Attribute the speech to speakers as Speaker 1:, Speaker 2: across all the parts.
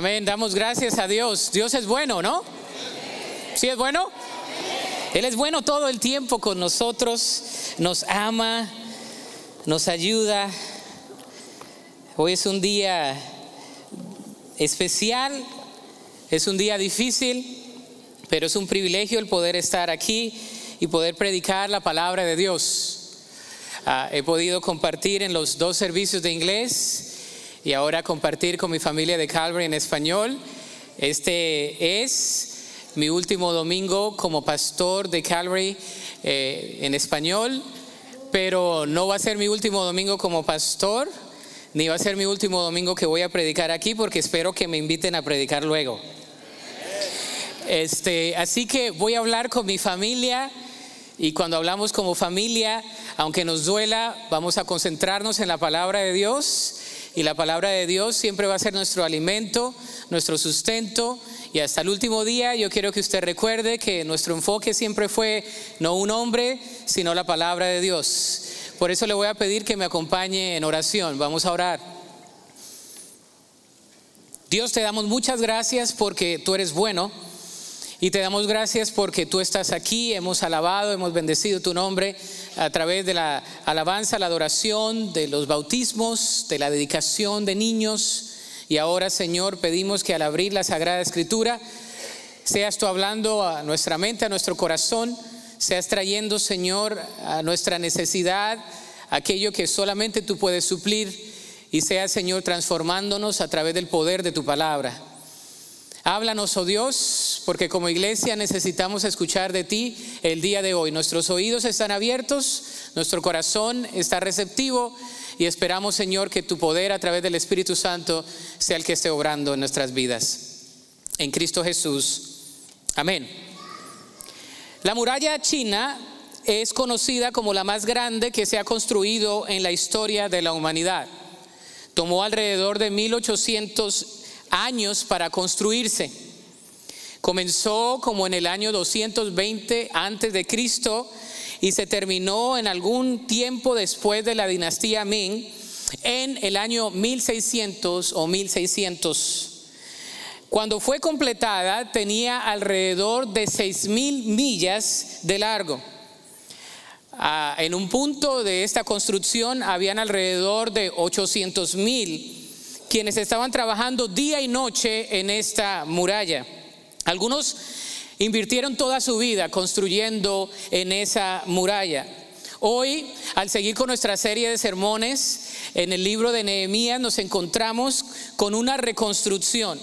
Speaker 1: Amén, damos gracias a Dios. Dios es bueno, ¿no? ¿Sí es bueno? Él es bueno todo el tiempo con nosotros, nos ama, nos ayuda. Hoy es un día especial, es un día difícil, pero es un privilegio el poder estar aquí y poder predicar la palabra de Dios. Ah, he podido compartir en los dos servicios de inglés y ahora compartir con mi familia de Calvary en español. Este es mi último domingo como pastor de Calvary eh, en español, pero no va a ser mi último domingo como pastor, ni va a ser mi último domingo que voy a predicar aquí, porque espero que me inviten a predicar luego. Este, así que voy a hablar con mi familia y cuando hablamos como familia, aunque nos duela, vamos a concentrarnos en la palabra de Dios y la palabra de Dios siempre va a ser nuestro alimento, nuestro sustento. Y hasta el último día yo quiero que usted recuerde que nuestro enfoque siempre fue no un hombre, sino la palabra de Dios. Por eso le voy a pedir que me acompañe en oración. Vamos a orar. Dios, te damos muchas gracias porque tú eres bueno. Y te damos gracias porque tú estás aquí, hemos alabado, hemos bendecido tu nombre a través de la alabanza, la adoración, de los bautismos, de la dedicación de niños. Y ahora, Señor, pedimos que al abrir la Sagrada Escritura, seas tú hablando a nuestra mente, a nuestro corazón, seas trayendo, Señor, a nuestra necesidad aquello que solamente tú puedes suplir y seas, Señor, transformándonos a través del poder de tu palabra. Háblanos, oh Dios, porque como iglesia necesitamos escuchar de ti el día de hoy. Nuestros oídos están abiertos, nuestro corazón está receptivo y esperamos, Señor, que tu poder a través del Espíritu Santo sea el que esté obrando en nuestras vidas. En Cristo Jesús. Amén. La muralla china es conocida como la más grande que se ha construido en la historia de la humanidad. Tomó alrededor de 1800 años para construirse. Comenzó como en el año 220 antes de Cristo y se terminó en algún tiempo después de la dinastía Ming en el año 1600 o 1600. Cuando fue completada tenía alrededor de 6.000 millas de largo. Ah, en un punto de esta construcción habían alrededor de 800 mil quienes estaban trabajando día y noche en esta muralla. Algunos invirtieron toda su vida construyendo en esa muralla. Hoy, al seguir con nuestra serie de sermones en el libro de Nehemías, nos encontramos con una reconstrucción.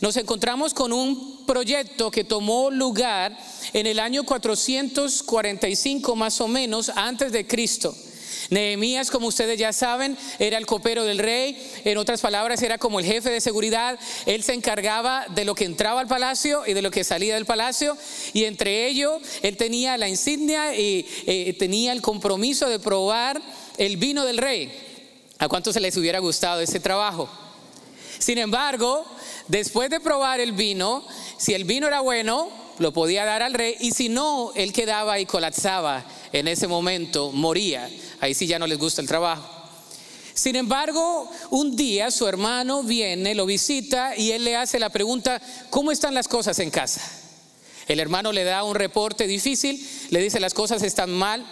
Speaker 1: Nos encontramos con un proyecto que tomó lugar en el año 445 más o menos antes de Cristo. Nehemías, como ustedes ya saben, era el copero del rey, en otras palabras, era como el jefe de seguridad. Él se encargaba de lo que entraba al palacio y de lo que salía del palacio, y entre ellos él tenía la insignia y eh, tenía el compromiso de probar el vino del rey. ¿A cuántos se les hubiera gustado ese trabajo? Sin embargo, después de probar el vino, si el vino era bueno, lo podía dar al rey, y si no, él quedaba y colapsaba en ese momento, moría ahí sí ya no les gusta el trabajo. Sin embargo, un día su hermano viene, lo visita y él le hace la pregunta, ¿cómo están las cosas en casa? El hermano le da un reporte difícil, le dice las cosas están mal,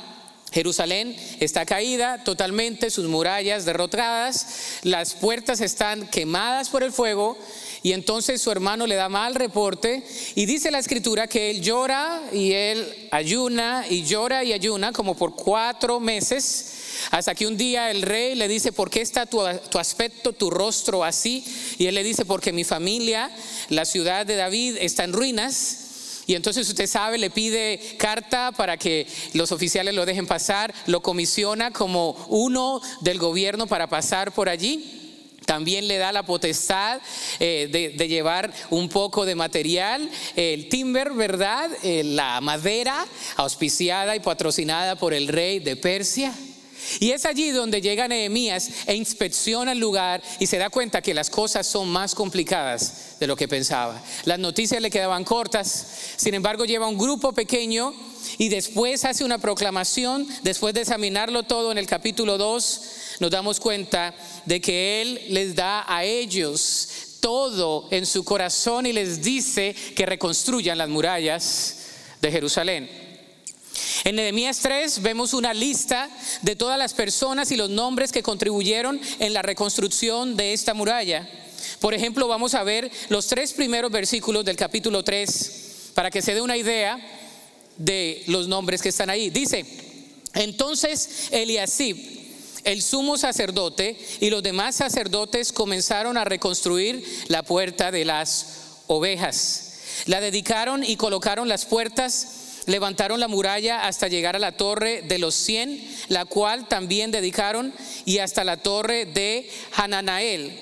Speaker 1: Jerusalén está caída totalmente, sus murallas derrotadas, las puertas están quemadas por el fuego y entonces su hermano le da mal reporte y dice la escritura que él llora y él ayuna y llora y ayuna como por cuatro meses. Hasta que un día el rey le dice, ¿por qué está tu, tu, aspecto, tu rostro así? Y él le dice, porque mi familia, la ciudad de David, está en ruinas. Y entonces usted sabe, le pide carta para que los oficiales lo dejen pasar, lo comisiona como uno del gobierno para pasar por allí. También le da la potestad eh, de, llevar un poco de material, el timber, ¿verdad? Eh, la madera auspiciada y patrocinada por el rey de Persia. Y es allí donde llega Nehemías e inspecciona el lugar y se da cuenta que las cosas son más complicadas de lo que pensaba. Las noticias le quedaban cortas, sin embargo lleva un grupo pequeño y después hace una proclamación, después de examinarlo todo en el capítulo 2, nos damos cuenta de que Él les da a ellos todo en su corazón y les dice que reconstruyan las murallas de Jerusalén. En Nehemías 3 vemos una lista de todas las personas y los nombres que contribuyeron en la reconstrucción de esta muralla. Por ejemplo, vamos a ver los tres primeros versículos del capítulo 3 para que se dé una idea de los nombres que están ahí. Dice, entonces Eliasib, el sumo sacerdote y los demás sacerdotes comenzaron a reconstruir la puerta de las ovejas. La dedicaron y colocaron las puertas levantaron la muralla hasta llegar a la torre de los cien, la cual también dedicaron, y hasta la torre de Hananael,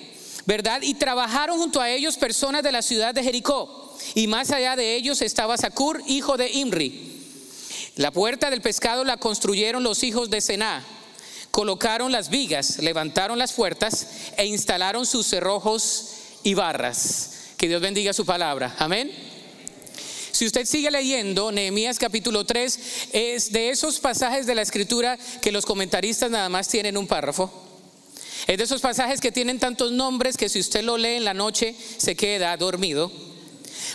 Speaker 1: ¿verdad? Y trabajaron junto a ellos personas de la ciudad de Jericó, y más allá de ellos estaba Sacur, hijo de Imri. La puerta del pescado la construyeron los hijos de Sená. Colocaron las vigas, levantaron las puertas e instalaron sus cerrojos y barras. Que Dios bendiga su palabra. Amén. Si usted sigue leyendo Nehemías capítulo 3, es de esos pasajes de la escritura que los comentaristas nada más tienen un párrafo. Es de esos pasajes que tienen tantos nombres que si usted lo lee en la noche se queda dormido.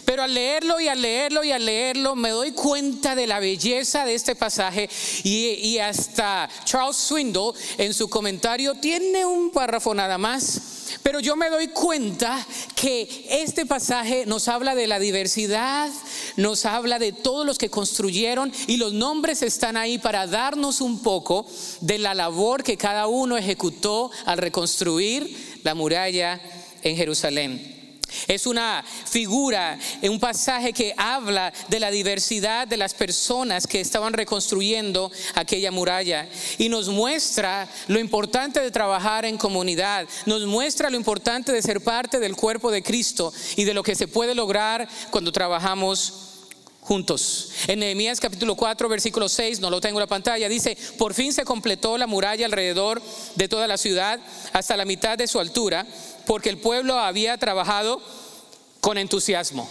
Speaker 1: Pero al leerlo y al leerlo y al leerlo me doy cuenta de la belleza de este pasaje y, hasta Charles Swindle en su comentario tiene un párrafo nada más. Pero yo me doy cuenta que este pasaje nos habla de la diversidad, nos habla de todos los que construyeron y los nombres están ahí para darnos un poco de la labor que cada uno ejecutó al reconstruir la muralla en Jerusalén. Es una figura, un pasaje que habla de la diversidad de las personas que estaban reconstruyendo aquella muralla y nos muestra lo importante de trabajar en comunidad, nos muestra lo importante de ser parte del cuerpo de Cristo y de lo que se puede lograr cuando trabajamos juntos. En Nehemías capítulo 4, versículo 6, no lo tengo en la pantalla, dice, por fin se completó la muralla alrededor de toda la ciudad hasta la mitad de su altura porque el pueblo había trabajado con entusiasmo.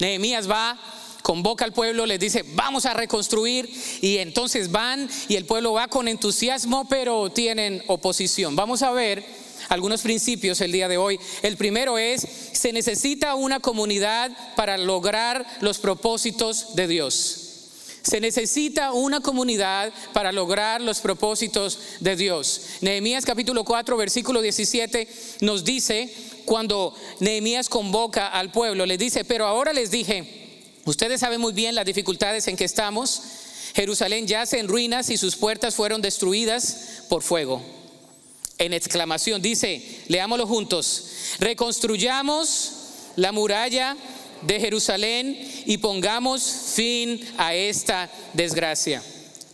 Speaker 1: Nehemías va, convoca al pueblo, les dice, vamos a reconstruir y entonces van y el pueblo va con entusiasmo, pero tienen oposición. Vamos a ver algunos principios el día de hoy. El primero es, se necesita una comunidad para lograr los propósitos de Dios. Se necesita una comunidad para lograr los propósitos de Dios. Nehemías capítulo 4, versículo 17 nos dice, cuando Nehemías convoca al pueblo, le dice, pero ahora les dije, ustedes saben muy bien las dificultades en que estamos. Jerusalén yace en ruinas y sus puertas fueron destruidas por fuego. En exclamación dice, leámoslo juntos, reconstruyamos la muralla de Jerusalén y pongamos fin a esta desgracia.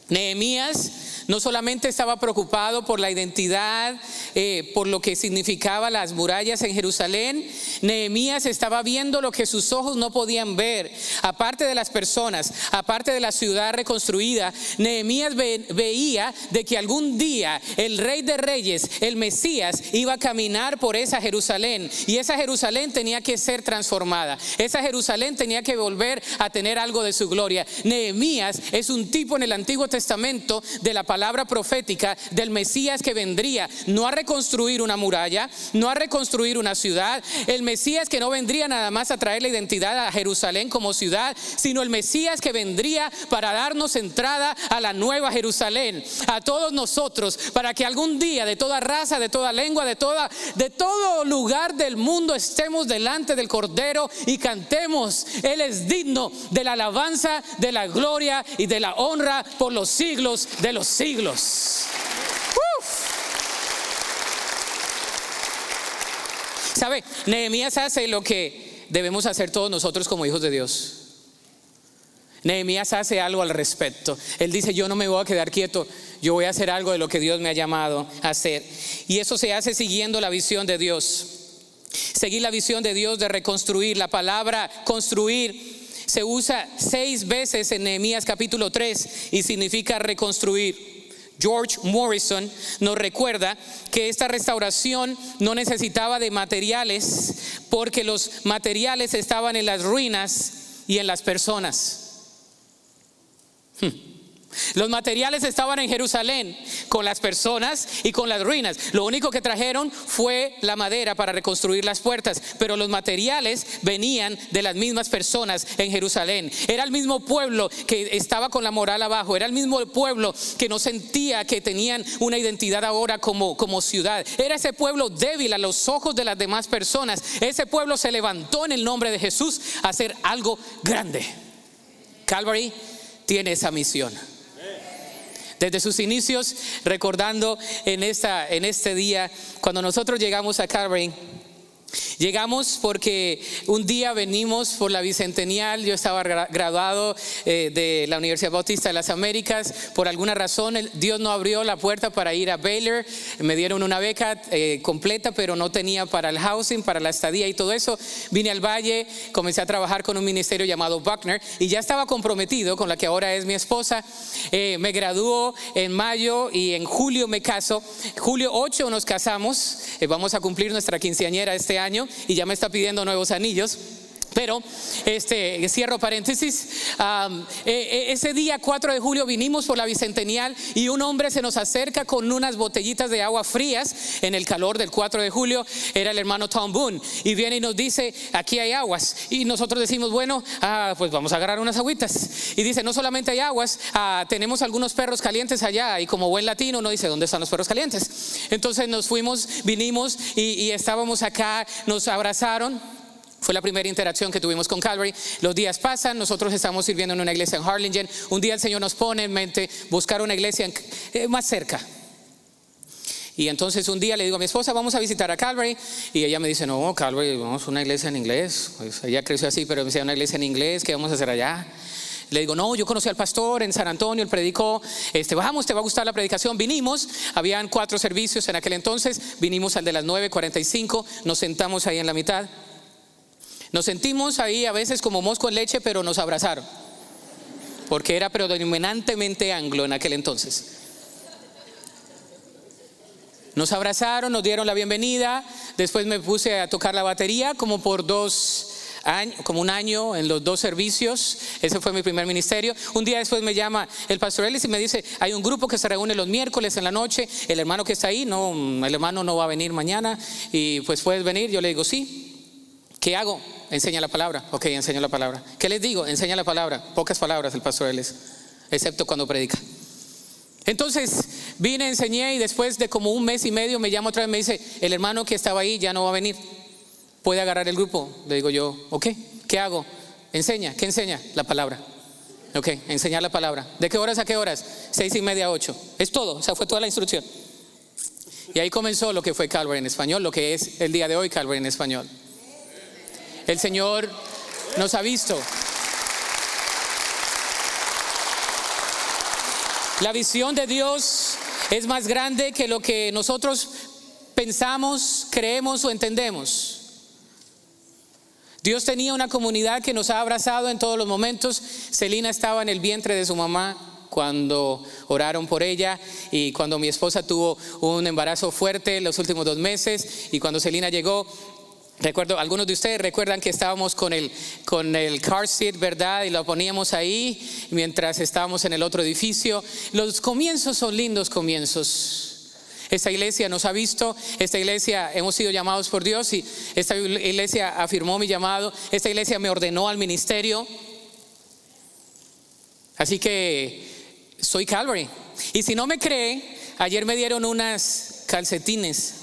Speaker 1: Nehemías no solamente estaba preocupado por la identidad, eh, por lo que significaba las murallas en Jerusalén, Nehemías estaba viendo lo que sus ojos no podían ver. Aparte de las personas, aparte de la ciudad reconstruida, Nehemías veía de que algún día el rey de reyes, el Mesías, iba a caminar por esa Jerusalén y esa Jerusalén tenía que ser transformada. Esa Jerusalén tenía que volver a tener algo de su gloria. Nehemías es un tipo en el Antiguo Testamento de la palabra palabra profética del Mesías que vendría, no a reconstruir una muralla, no a reconstruir una ciudad, el Mesías que no vendría nada más a traer la identidad a Jerusalén como ciudad, sino el Mesías que vendría para darnos entrada a la nueva Jerusalén, a todos nosotros, para que algún día de toda raza, de toda lengua, de toda de todo lugar del mundo estemos delante del Cordero y cantemos, él es digno de la alabanza, de la gloria y de la honra por los siglos de los siglos siglos. ¿Sabe? Nehemías hace lo que debemos hacer todos nosotros como hijos de Dios. Nehemías hace algo al respecto. Él dice, yo no me voy a quedar quieto, yo voy a hacer algo de lo que Dios me ha llamado a hacer. Y eso se hace siguiendo la visión de Dios. Seguir la visión de Dios de reconstruir. La palabra construir se usa seis veces en Nehemías capítulo 3 y significa reconstruir. George Morrison nos recuerda que esta restauración no necesitaba de materiales porque los materiales estaban en las ruinas y en las personas. Hmm. Los materiales estaban en Jerusalén con las personas y con las ruinas. Lo único que trajeron fue la madera para reconstruir las puertas, pero los materiales venían de las mismas personas en Jerusalén. Era el mismo pueblo que estaba con la moral abajo, era el mismo pueblo que no sentía que tenían una identidad ahora como, como ciudad. Era ese pueblo débil a los ojos de las demás personas. Ese pueblo se levantó en el nombre de Jesús a hacer algo grande. Calvary tiene esa misión desde sus inicios, recordando en, esta, en este día, cuando nosotros llegamos a Calvary, Llegamos porque un día venimos por la Bicentennial, yo estaba graduado eh, de la Universidad Bautista de las Américas, por alguna razón Dios no abrió la puerta para ir a Baylor, me dieron una beca eh, completa, pero no tenía para el housing, para la estadía y todo eso. Vine al Valle, comencé a trabajar con un ministerio llamado Buckner y ya estaba comprometido con la que ahora es mi esposa. Eh, me graduó en mayo y en julio me caso. Julio 8 nos casamos, vamos a cumplir nuestra quinceañera este año y ya me está pidiendo nuevos anillos. Pero, este, cierro paréntesis, e, ese día 4 de julio vinimos por la Bicentennial y un hombre se nos acerca con unas botellitas de agua frías en el calor del 4 de julio, era el hermano Tom Boone, y viene y nos dice, aquí hay aguas. Y nosotros decimos, bueno, ah, pues vamos a agarrar unas agüitas. Y dice, no solamente hay aguas, ah, tenemos algunos perros calientes allá, y como buen latino uno dice, ¿dónde están los perros calientes? Entonces nos fuimos, vinimos y estábamos acá, nos abrazaron. Fue la primera interacción que tuvimos con Calvary. Los días pasan, nosotros estamos sirviendo en una iglesia en Harlingen. Un día el Señor nos pone en mente buscar una iglesia eh, más cerca. Y entonces un día le digo a mi esposa, vamos a visitar a Calvary. Y ella me dice, no, Calvary, vamos a una iglesia en inglés. Pues ella creció así, pero me decía, una iglesia en inglés, ¿qué vamos a hacer allá? Le digo, no, yo conocí al pastor en San Antonio, él predicó, este, vamos, te va a gustar la predicación. Vinimos, habían cuatro servicios en aquel entonces, vinimos al de las 9.45, nos sentamos ahí en la mitad. Nos sentimos ahí a veces como mosco en leche, pero nos abrazaron, porque era predominantemente anglo en aquel entonces. Nos abrazaron, nos dieron la bienvenida, después me puse a tocar la batería como por dos años, como un año en los dos servicios, ese fue mi primer ministerio. Un día después me llama el pastor Ellis y me dice, hay un grupo que se reúne los miércoles en la noche, el hermano que está ahí, no, el hermano no va a venir mañana. Y pues puedes venir, yo le digo, sí, ¿Qué hago? Enseña la palabra. Ok, enseño la palabra. ¿Qué les digo? Enseña la palabra. Pocas palabras el pastor Ellis, excepto cuando predica. Entonces vine, enseñé y después de como un mes y medio me llama otra vez me dice, el hermano que estaba ahí ya no va a venir. ¿Puede agarrar el grupo? Le digo yo, ok, ¿qué hago? Enseña, ¿qué enseña? La palabra. Ok, enseñar la palabra. ¿De qué horas a qué horas? Seis y media ocho. Es todo, o sea, fue toda la instrucción. Y ahí comenzó lo que fue Calvary en español, lo que es el día de hoy Calvary en español. El Señor nos ha visto. La visión de Dios es más grande que lo que nosotros pensamos, creemos o entendemos. Dios tenía una comunidad que nos ha abrazado en todos los momentos. Celina estaba en el vientre de su mamá cuando oraron por ella y cuando mi esposa tuvo un embarazo fuerte los últimos dos meses y cuando Celina llegó Recuerdo, algunos de ustedes recuerdan que estábamos con el, con el car seat, ¿verdad? Y lo poníamos ahí mientras estábamos en el otro edificio. Los comienzos son lindos comienzos. Esta iglesia nos ha visto, esta iglesia hemos sido llamados por Dios y esta iglesia afirmó mi llamado, esta iglesia me ordenó al ministerio. Así que soy Calvary. Y si no me cree, ayer me dieron unas calcetines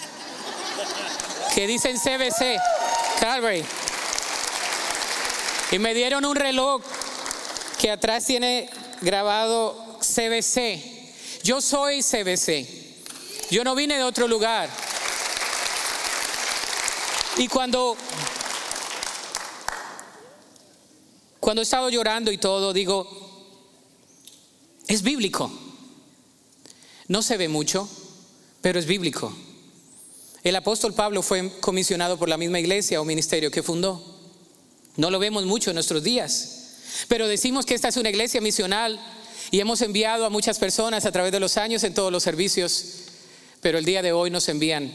Speaker 1: que dicen CBC, Calvary. Y me dieron un reloj que atrás tiene grabado CBC. Yo soy CBC. Yo no vine de otro lugar. Y cuando cuando he estado llorando y todo, digo, es bíblico. No se ve mucho, pero es bíblico. El apóstol Pablo fue comisionado por la misma iglesia o ministerio que fundó. No lo vemos mucho en nuestros días, pero decimos que esta es una iglesia misional y hemos enviado a muchas personas a través de los años en todos los servicios, pero el día de hoy nos envían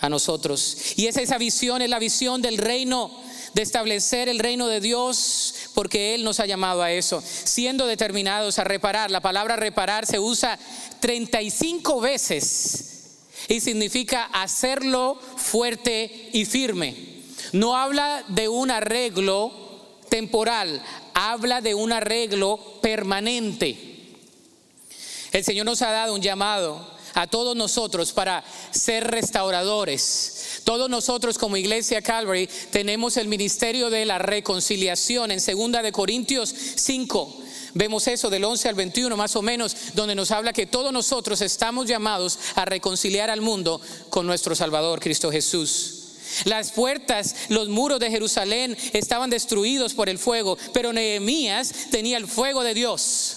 Speaker 1: a nosotros. Y es esa visión, es la visión del reino de establecer el reino de Dios porque Él nos ha llamado a eso, siendo determinados a reparar. La palabra reparar se usa 35 veces y significa hacerlo fuerte y firme. No habla de un arreglo temporal, habla de un arreglo permanente. El Señor nos ha dado un llamado a todos nosotros para ser restauradores. Todos nosotros como iglesia Calvary tenemos el ministerio de la reconciliación en segunda de Corintios 5. Vemos eso del 11 al 21 más o menos, donde nos habla que todos nosotros estamos llamados a reconciliar al mundo con nuestro Salvador Cristo Jesús. Las puertas, los muros de Jerusalén estaban destruidos por el fuego, pero Nehemías tenía el fuego de Dios.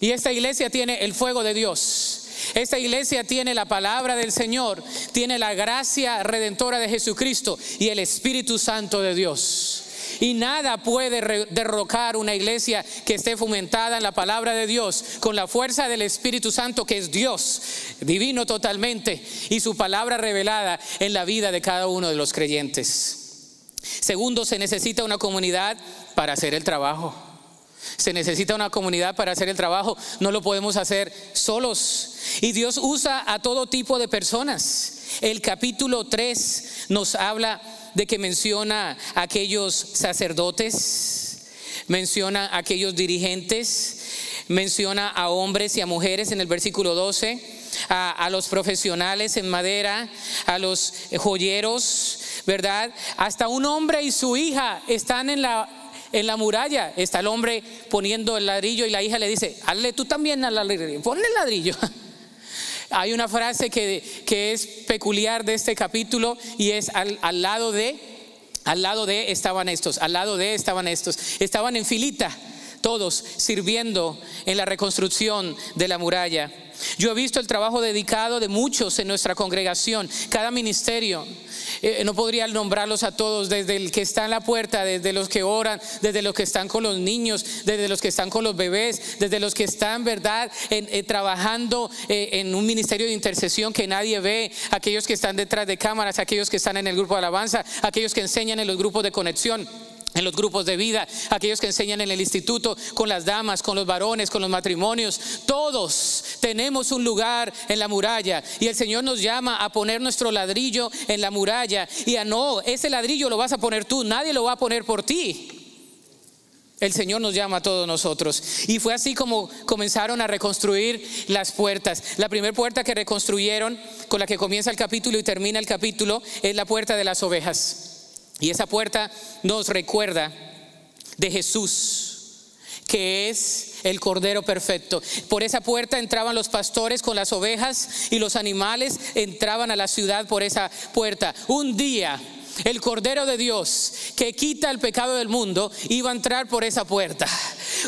Speaker 1: Y esta iglesia tiene el fuego de Dios. Esta iglesia tiene la palabra del Señor, tiene la gracia redentora de Jesucristo y el Espíritu Santo de Dios. Y nada puede derrocar una iglesia que esté fomentada en la palabra de Dios, con la fuerza del Espíritu Santo, que es Dios, divino totalmente, y su palabra revelada en la vida de cada uno de los creyentes. Segundo, se necesita una comunidad para hacer el trabajo. Se necesita una comunidad para hacer el trabajo. No lo podemos hacer solos. Y Dios usa a todo tipo de personas. El capítulo 3 nos habla de que menciona a aquellos sacerdotes, menciona a aquellos dirigentes, menciona a hombres y a mujeres en el versículo 12, a, los profesionales en madera, a los joyeros, ¿verdad? Hasta un hombre y su hija están en la en la muralla está el hombre poniendo el ladrillo y la hija le dice, hazle tú también al ladrillo, ponle el ladrillo. Hay una frase que, que, es peculiar de este capítulo y es al, al lado de, al lado de estaban estos, al lado de estaban estos, estaban en filita todos sirviendo en la reconstrucción de la muralla. Yo he visto el trabajo dedicado de muchos en nuestra congregación, cada ministerio. Eh, no podría nombrarlos a todos, desde el que está en la puerta, desde los que oran, desde los que están con los niños, desde los que están con los bebés, desde los que están, ¿verdad?, eh, trabajando eh, en un ministerio de intercesión que nadie ve, aquellos que están detrás de cámaras, aquellos que están en el grupo de alabanza, aquellos que enseñan en los grupos de conexión en los grupos de vida, aquellos que enseñan en el instituto, con las damas, con los varones, con los matrimonios. Todos tenemos un lugar en la muralla y el Señor nos llama a poner nuestro ladrillo en la muralla y a no, ese ladrillo lo vas a poner tú, nadie lo va a poner por ti. El Señor nos llama a todos nosotros. Y fue así como comenzaron a reconstruir las puertas. La primera puerta que reconstruyeron, con la que comienza el capítulo y termina el capítulo, es la puerta de las ovejas. Y esa puerta nos recuerda de Jesús, que es el Cordero Perfecto. Por esa puerta entraban los pastores con las ovejas y los animales entraban a la ciudad por esa puerta. Un día el Cordero de Dios que quita el pecado del mundo iba a entrar por esa puerta.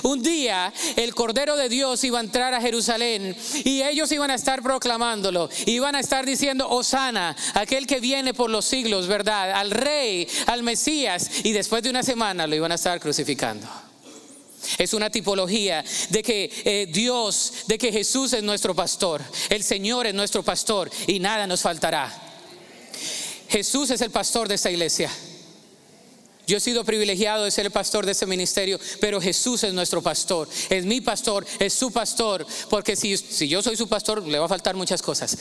Speaker 1: Un día el Cordero de Dios iba a entrar a Jerusalén y ellos iban a estar proclamándolo, iban a estar diciendo, Osana, aquel que viene por los siglos, ¿verdad? Al Rey, al Mesías, y después de una semana lo iban a estar crucificando. Es una tipología de que eh, Dios, de que Jesús es nuestro pastor, el Señor es nuestro pastor y nada nos faltará. Jesús es el pastor de esta iglesia. Yo he sido privilegiado de ser el pastor de este ministerio, pero Jesús es nuestro pastor, es mi pastor, es su pastor, porque si, si, yo soy su pastor le va a faltar muchas cosas,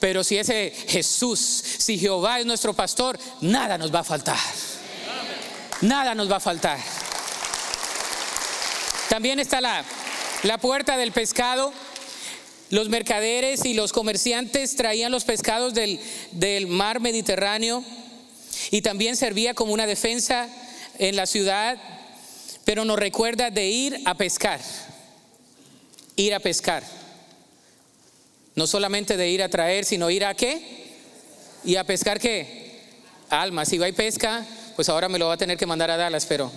Speaker 1: pero si ese Jesús, si Jehová es nuestro pastor, nada nos va a faltar, nada nos va a faltar. También está la, la puerta del pescado los mercaderes y los comerciantes traían los pescados del, mar Mediterráneo y también servía como una defensa en la ciudad, pero nos recuerda de ir a pescar, ir a pescar. No solamente de ir a traer, sino ir a qué? ¿Y a pescar qué? Almas. Si va y pesca, pues ahora me lo va a tener que mandar a Dallas, pero...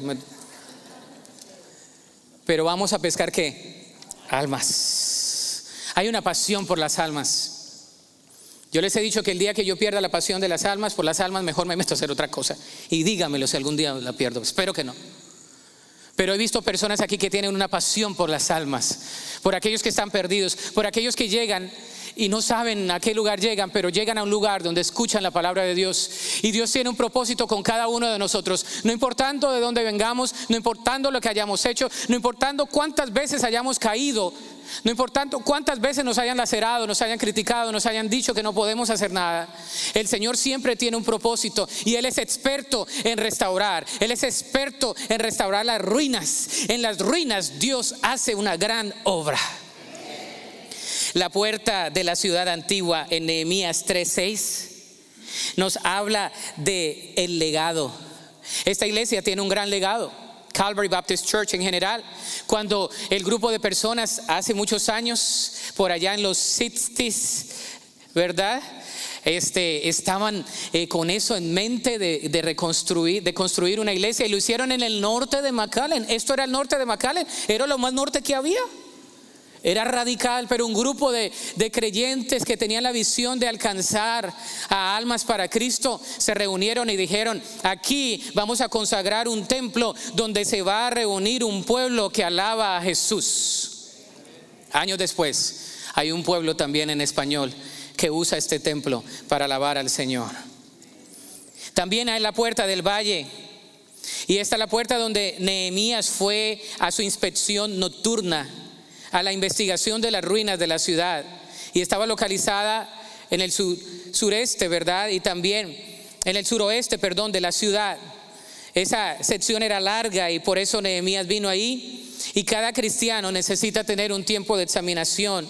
Speaker 1: Pero vamos a pescar qué? Almas. Hay una pasión por las almas. Yo les he dicho que el día que yo pierda la pasión de las almas, por las almas mejor me meto a hacer otra cosa. Y dígamelo si algún día la pierdo. Espero que no. Pero he visto personas aquí que tienen una pasión por las almas, por aquellos que están perdidos, por aquellos que llegan y no saben a qué lugar llegan, pero llegan a un lugar donde escuchan la palabra de Dios. Y Dios tiene un propósito con cada uno de nosotros, no importando de dónde vengamos, no importando lo que hayamos hecho, no importando cuántas veces hayamos caído, no importando cuántas veces nos hayan lacerado, nos hayan criticado, nos hayan dicho que no podemos hacer nada. El Señor siempre tiene un propósito y Él es experto en restaurar. Él es experto en restaurar las ruinas. En las ruinas Dios hace una gran obra. La puerta de la ciudad antigua en Nehemías 3:6 nos habla de el legado. Esta iglesia tiene un gran legado. Calvary Baptist Church en general, cuando el grupo de personas hace muchos años, por allá en los 60s, ¿verdad? Este, estaban eh, con eso en mente de, de, reconstruir, de construir una iglesia y lo hicieron en el norte de McAllen. Esto era el norte de McAllen, era lo más norte que había. Era radical, pero un grupo de, creyentes que tenían la visión de alcanzar a almas para Cristo se reunieron y dijeron, aquí vamos a consagrar un templo donde se va a reunir un pueblo que alaba a Jesús. Años después, hay un pueblo también en español que usa este templo para alabar al Señor. También hay la puerta del valle. Y esta es la puerta donde Nehemías fue a su inspección nocturna a la investigación de las ruinas de la ciudad y estaba localizada en el sureste, ¿verdad? Y también en el suroeste, perdón, de la ciudad. Esa sección era larga y por eso Nehemías vino ahí. Y cada cristiano necesita tener un tiempo de examinación,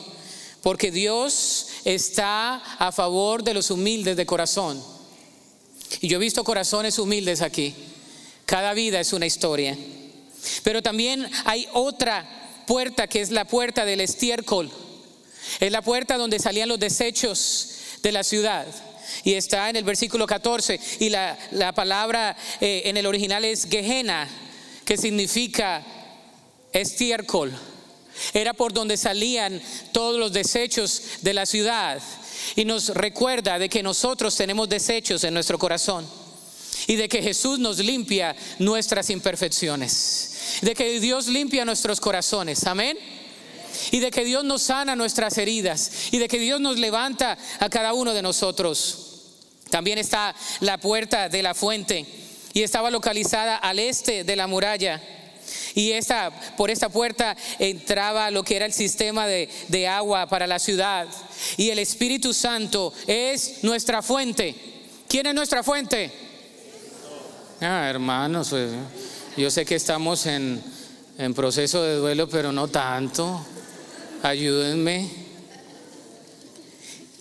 Speaker 1: porque Dios está a favor de los humildes de corazón. Y yo he visto corazones humildes aquí. Cada vida es una historia. Pero también hay otra puerta que es la puerta del estiércol. Es la puerta donde salían los desechos de la ciudad. Y está en el versículo 14. Y la, palabra eh, en el original es Gehenna, que significa estiércol. Era por donde salían todos los desechos de la ciudad. Y nos recuerda de que nosotros tenemos desechos en nuestro corazón. Y de que Jesús nos limpia nuestras imperfecciones de que Dios limpia nuestros corazones, amén. Y de que Dios nos sana nuestras heridas y de que Dios nos levanta a cada uno de nosotros. También está la puerta de la fuente y estaba localizada al este de la muralla. Y esta, por esta puerta entraba lo que era el sistema de, de agua para la ciudad. Y el Espíritu Santo es nuestra fuente. ¿Quién es nuestra fuente? Ah, hermanos, pues, yo sé que estamos en, proceso de duelo, pero no tanto. Ayúdenme.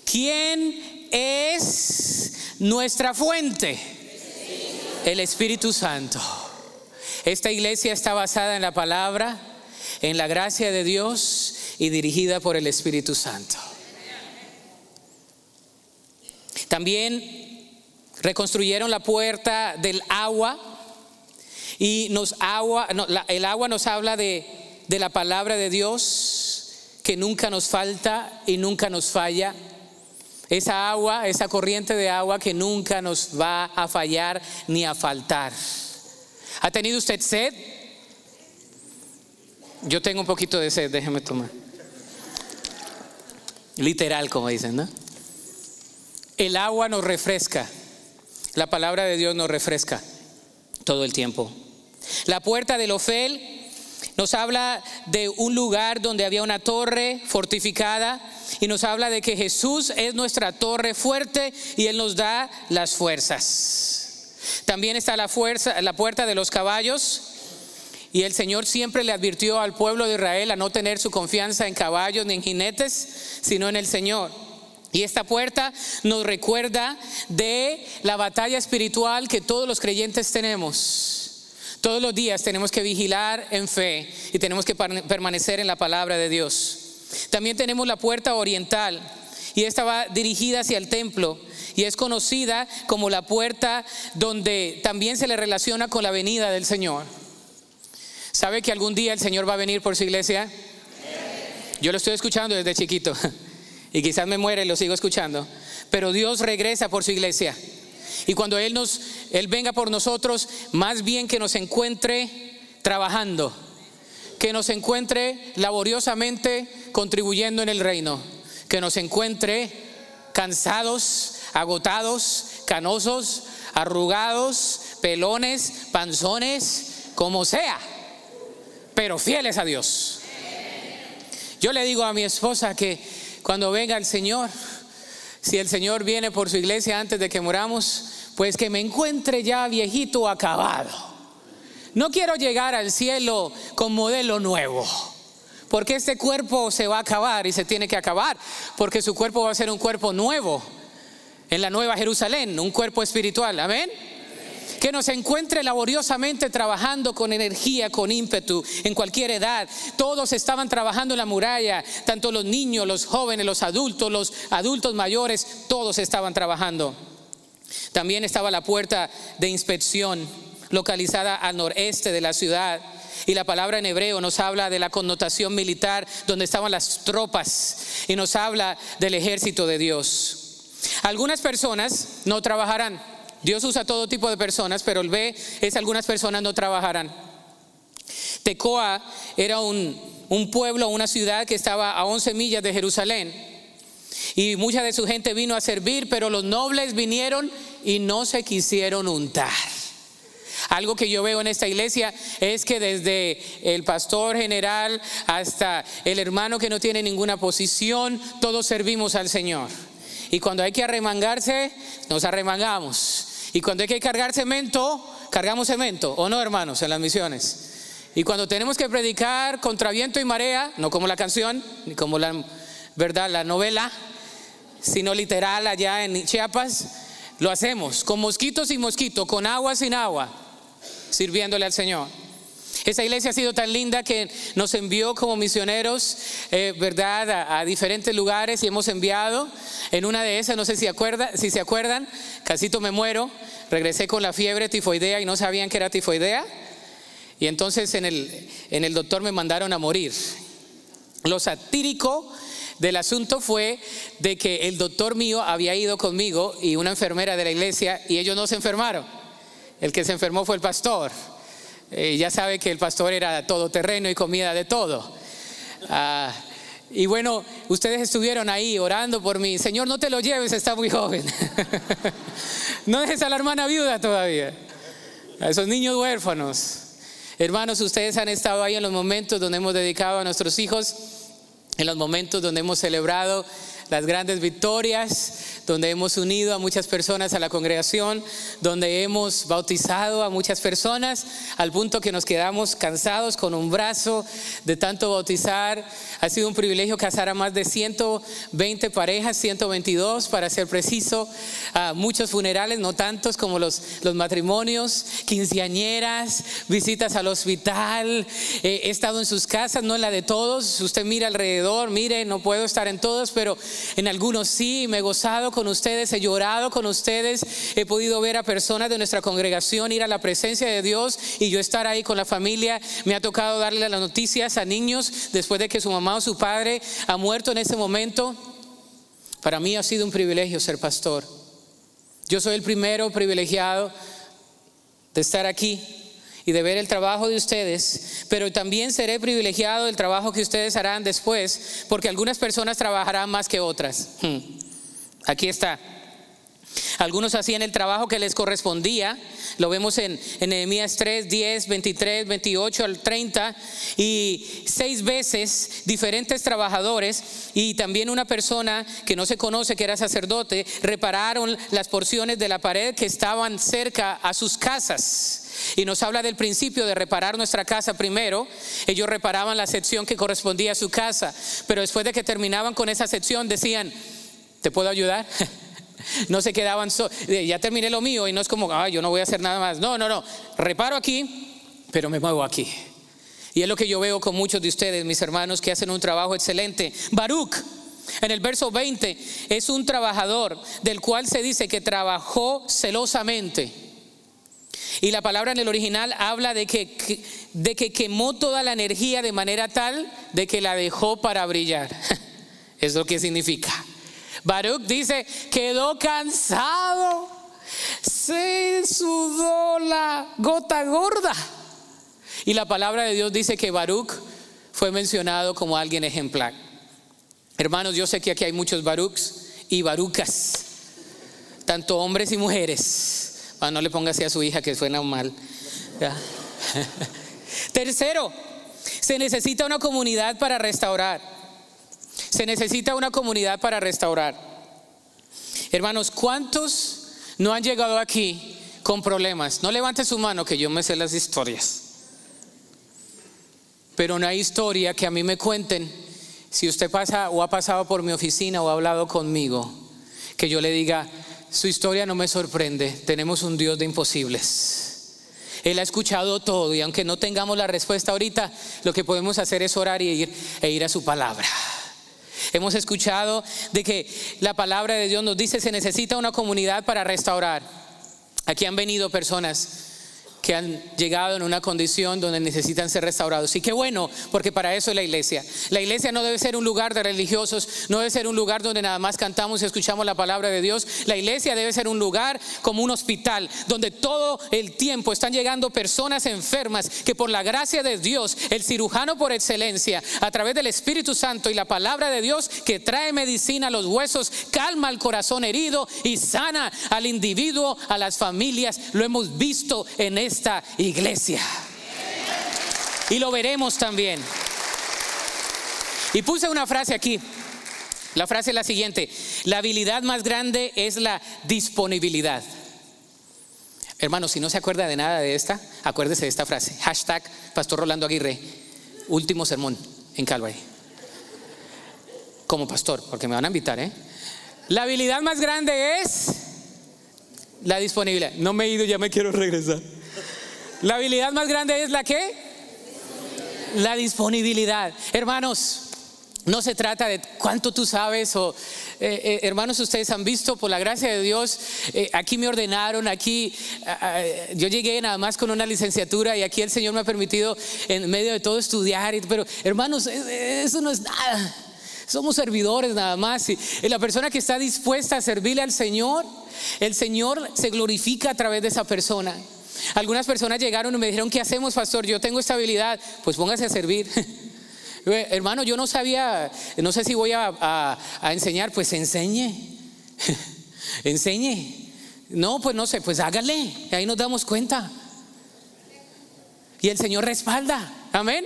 Speaker 1: ¿Quién es nuestra fuente? El Espíritu Santo. Esta iglesia está basada en la palabra, en la gracia de Dios y dirigida por el Espíritu Santo. También reconstruyeron la puerta del agua y nos agua, el agua nos habla de, de la palabra de Dios que nunca nos falta y nunca nos falla. Esa agua, esa corriente de agua que nunca nos va a fallar ni a faltar. ¿Ha tenido usted sed? Yo tengo un poquito de sed, déjeme tomar. Literal, como dicen, ¿no? El agua nos refresca. La palabra de Dios nos refresca todo el tiempo. La puerta del Ofel nos habla de un lugar donde había una torre fortificada y nos habla de que Jesús es nuestra torre fuerte y Él nos da las fuerzas. También está la, fuerza, la puerta de los caballos. Y el Señor siempre le advirtió al pueblo de Israel a no tener su confianza en caballos ni en jinetes, sino en el Señor. Y esta puerta nos recuerda de la batalla espiritual que todos los creyentes tenemos todos los días tenemos que vigilar en fe y tenemos que permanecer en la palabra de Dios. También tenemos la puerta oriental y esta va dirigida hacia el templo y es conocida como la puerta donde también se le relaciona con la venida del Señor. ¿Sabe que algún día el Señor va a venir por su iglesia? Yo lo estoy escuchando desde chiquito y quizás me muere y lo sigo escuchando, pero Dios regresa por su iglesia. Y cuando Él nos, Él venga por nosotros, más bien que nos encuentre trabajando, que nos encuentre laboriosamente contribuyendo en el reino, que nos encuentre cansados, agotados, canosos, arrugados, pelones, panzones, como sea, pero fieles a Dios. Yo le digo a mi esposa que cuando venga el Señor, si el Señor viene por su iglesia antes de que moramos, pues que me encuentre ya viejito acabado. No quiero llegar al cielo con modelo nuevo. Porque este cuerpo se va a acabar y se tiene que acabar. Porque su cuerpo va a ser un cuerpo nuevo. En la nueva Jerusalén, un cuerpo espiritual. Amén que nos encuentre laboriosamente trabajando con energía, con ímpetu, en cualquier edad. Todos estaban trabajando en la muralla, tanto los niños, los jóvenes, los adultos, los adultos mayores, todos estaban trabajando. También estaba la puerta de inspección localizada al noreste de la ciudad. Y la palabra en hebreo nos habla de la connotación militar donde estaban las tropas y nos habla del ejército de Dios. Algunas personas no trabajarán Dios usa todo tipo de personas, pero el B es algunas personas no trabajarán. Tecoa era un, un pueblo, una ciudad que estaba a 11 millas de Jerusalén. Y mucha de su gente vino a servir, pero los nobles vinieron y no se quisieron untar. Algo que yo veo en esta iglesia es que desde el pastor general hasta el hermano que no tiene ninguna posición, todos servimos al Señor. Y cuando hay que arremangarse, nos arremangamos. Y cuando hay que cargar cemento, cargamos cemento, ¿o no, hermanos, en las misiones? Y cuando tenemos que predicar contra viento y marea, no como la canción, ni como la, ¿verdad? la novela, sino literal allá en Chiapas, lo hacemos con mosquitos y mosquitos, con agua sin agua, sirviéndole al Señor. Esa iglesia ha sido tan linda que nos envió como misioneros, eh, ¿verdad?, a, diferentes lugares y hemos enviado. En una de esas, no sé si, acuerda, si se acuerdan, casito me muero, regresé con la fiebre tifoidea y no sabían que era tifoidea. Y entonces en el, en el doctor me mandaron a morir. Lo satírico del asunto fue de que el doctor mío había ido conmigo y una enfermera de la iglesia y ellos no se enfermaron. El que se enfermó fue el pastor. Eh, ya sabe que el pastor era todoterreno y comida de todo. Ah, y bueno, ustedes estuvieron ahí orando por mí. Señor, no te lo lleves, está muy joven. no dejes a la hermana viuda todavía. A esos niños huérfanos. Hermanos, ustedes han estado ahí en los momentos donde hemos dedicado a nuestros hijos, en los momentos donde hemos celebrado las grandes victorias, donde hemos unido a muchas personas a la congregación, donde hemos bautizado a muchas personas, al punto que nos quedamos cansados con un brazo de tanto bautizar. Ha sido un privilegio casar a más de 120 parejas, 122 para ser preciso, a muchos funerales, no tantos como los, los matrimonios, quinceañeras, visitas al hospital. Eh, he estado en sus casas, no en la de todos. Usted mira alrededor, mire, no puedo estar en todos, pero en algunos sí, me he gozado con ustedes, he llorado con ustedes, he podido ver a personas de nuestra congregación ir a la presencia de Dios y yo estar ahí con la familia. Me ha tocado darle las noticias a niños después de que su mamá o su padre ha muerto en ese momento. Para mí ha sido un privilegio ser pastor. Yo soy el primero privilegiado de estar aquí y de ver el trabajo de ustedes, pero también seré privilegiado del trabajo que ustedes harán después, porque algunas personas trabajarán más que otras. Hmm. Aquí está. Algunos hacían el trabajo que les correspondía, lo vemos en, Nehemías 3, 10, 23, 28 al 30, y seis veces diferentes trabajadores y también una persona que no se conoce que era sacerdote, repararon las porciones de la pared que estaban cerca a sus casas. Y nos habla del principio de reparar nuestra casa primero. Ellos reparaban la sección que correspondía a su casa, pero después de que terminaban con esa sección decían, ¿te puedo ayudar? no se quedaban, ya terminé lo mío y no es como, ah, yo no voy a hacer nada más. No, no, no, reparo aquí, pero me muevo aquí. Y es lo que yo veo con muchos de ustedes, mis hermanos, que hacen un trabajo excelente. Baruch, en el verso 20, es un trabajador del cual se dice que trabajó celosamente. Y la palabra en el original habla de que, de que quemó toda la energía de manera tal de que la dejó para brillar. Es lo que significa. Baruch dice, quedó cansado, se sudó la gota gorda. Y la palabra de Dios dice que Baruch fue mencionado como alguien ejemplar. Hermanos, yo sé que aquí hay muchos barucs y barucas, tanto hombres y mujeres. Ah, no le ponga así a su hija que suena mal. Tercero, se necesita una comunidad para restaurar. Se necesita una comunidad para restaurar. Hermanos, ¿cuántos no han llegado aquí con problemas? No levante su mano que yo me sé las historias. Pero una historia que a mí me cuenten, si usted pasa o ha pasado por mi oficina o ha hablado conmigo, que yo le diga, su historia no me sorprende, tenemos un Dios de imposibles. Él ha escuchado todo y aunque no tengamos la respuesta ahorita, lo que podemos hacer es orar y ir, e ir a su palabra. Hemos escuchado de que la palabra de Dios nos dice se necesita una comunidad para restaurar. Aquí han venido personas que han llegado en una condición donde necesitan ser restaurados. Y qué bueno, porque para eso es la iglesia. La iglesia no debe ser un lugar de religiosos, no debe ser un lugar donde nada más cantamos y escuchamos la palabra de Dios. La iglesia debe ser un lugar como un hospital, donde todo el tiempo están llegando personas enfermas que por la gracia de Dios, el cirujano por excelencia, a través del Espíritu Santo y la palabra de Dios que trae medicina a los huesos, calma al corazón herido y sana al individuo, a las familias. Lo hemos visto en este esta iglesia. Y lo veremos también. Y puse una frase aquí. La frase es la siguiente. La habilidad más grande es la disponibilidad. Hermano, si no se acuerda de nada de esta, acuérdese de esta frase. Hashtag Pastor Rolando Aguirre. Último sermón en Calvary. Como pastor, porque me van a invitar, ¿eh? La habilidad más grande es la disponibilidad. No me he ido, ya me quiero regresar. La habilidad más grande es la que? La disponibilidad. Hermanos, no se trata de cuánto tú sabes o eh, eh, hermanos ustedes han visto por la gracia de Dios eh, aquí me ordenaron aquí yo llegué nada más con una licenciatura y aquí el Señor me ha permitido en medio de todo estudiar pero hermanos eso no es nada somos servidores nada más y la persona que está dispuesta a servirle al Señor el Señor se glorifica a través de esa persona algunas personas llegaron y me dijeron, ¿qué hacemos, pastor? Yo tengo esta habilidad. Pues póngase a servir. Hermano, yo no sabía, no sé si voy a, enseñar, pues enseñe. enseñe. No, pues no sé, pues hágale. Ahí nos damos cuenta. Y el Señor respalda. Amén.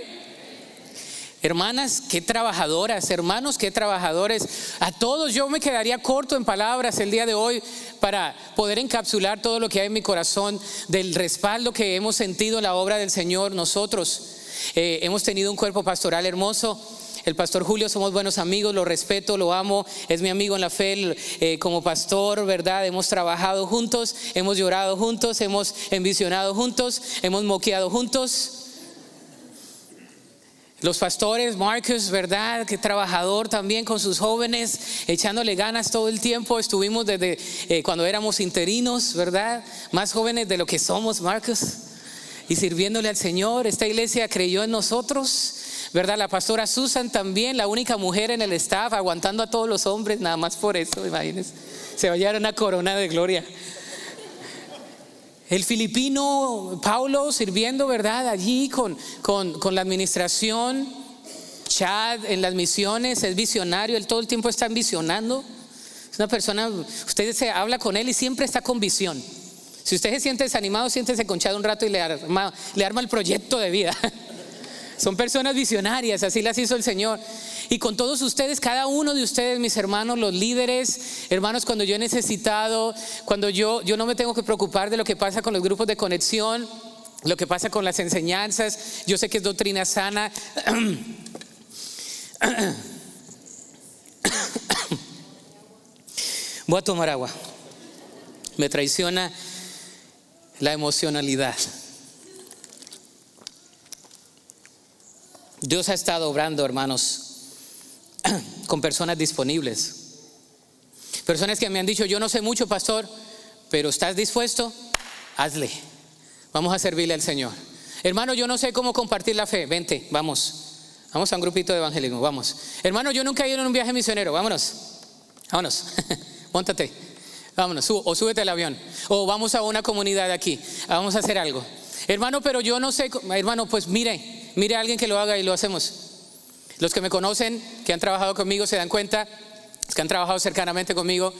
Speaker 1: Hermanas, qué trabajadoras, hermanos, qué trabajadores. A todos yo me quedaría corto en palabras el día de hoy para poder encapsular todo lo que hay en mi corazón del respaldo que hemos sentido en la obra del Señor nosotros. Eh, hemos tenido un cuerpo pastoral hermoso. El pastor Julio, somos buenos amigos, lo respeto, lo amo, es mi amigo en la fe eh, como pastor, ¿verdad? Hemos trabajado juntos, hemos llorado juntos, hemos envisionado juntos, hemos moqueado juntos. Los pastores, Marcus, ¿verdad? Que trabajador también con sus jóvenes, echándole ganas todo el tiempo. Estuvimos desde eh, cuando éramos interinos, ¿verdad? Más jóvenes de lo que somos, Marcus. Y sirviéndole al Señor. Esta iglesia creyó en nosotros, ¿verdad? La pastora Susan también, la única mujer en el staff, aguantando a todos los hombres, nada más por eso, imagínense. Se va a corona de gloria. El filipino Paulo sirviendo, ¿verdad? Allí con, con, la administración, Chad en las misiones, es visionario, él todo el tiempo está visionando. Es una persona, usted se habla con él y siempre está con visión. Si usted se siente desanimado, siéntese con Chad un rato y le arma, le arma el proyecto de vida. Son personas visionarias, así las hizo el Señor. Y con todos ustedes, cada uno de ustedes, mis hermanos, los líderes, hermanos, cuando yo he necesitado, cuando yo, yo no me tengo que preocupar de lo que pasa con los grupos de conexión, lo que pasa con las enseñanzas, yo sé que es doctrina sana. Voy a tomar agua. Me traiciona la emocionalidad. Dios ha estado obrando, hermanos, con personas disponibles. Personas que me han dicho, yo no sé mucho, pastor, pero ¿estás dispuesto? Hazle. Vamos a servirle al Señor. Hermano, yo no sé cómo compartir la fe. Vente, vamos. Vamos a un grupito de evangelismo, vamos. Hermano, yo nunca he ido en un viaje misionero. Vámonos. Vámonos. Móntate. Vámonos. o súbete al avión. O vamos a una comunidad aquí. Vamos a hacer algo. Hermano, pero yo no sé. Hermano, pues mire, mire a alguien que lo haga y lo hacemos. Los que me conocen, que han trabajado conmigo, se dan cuenta, los que han trabajado cercanamente conmigo,